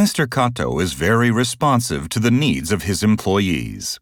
Mr. Kato is very responsive to the needs of his employees.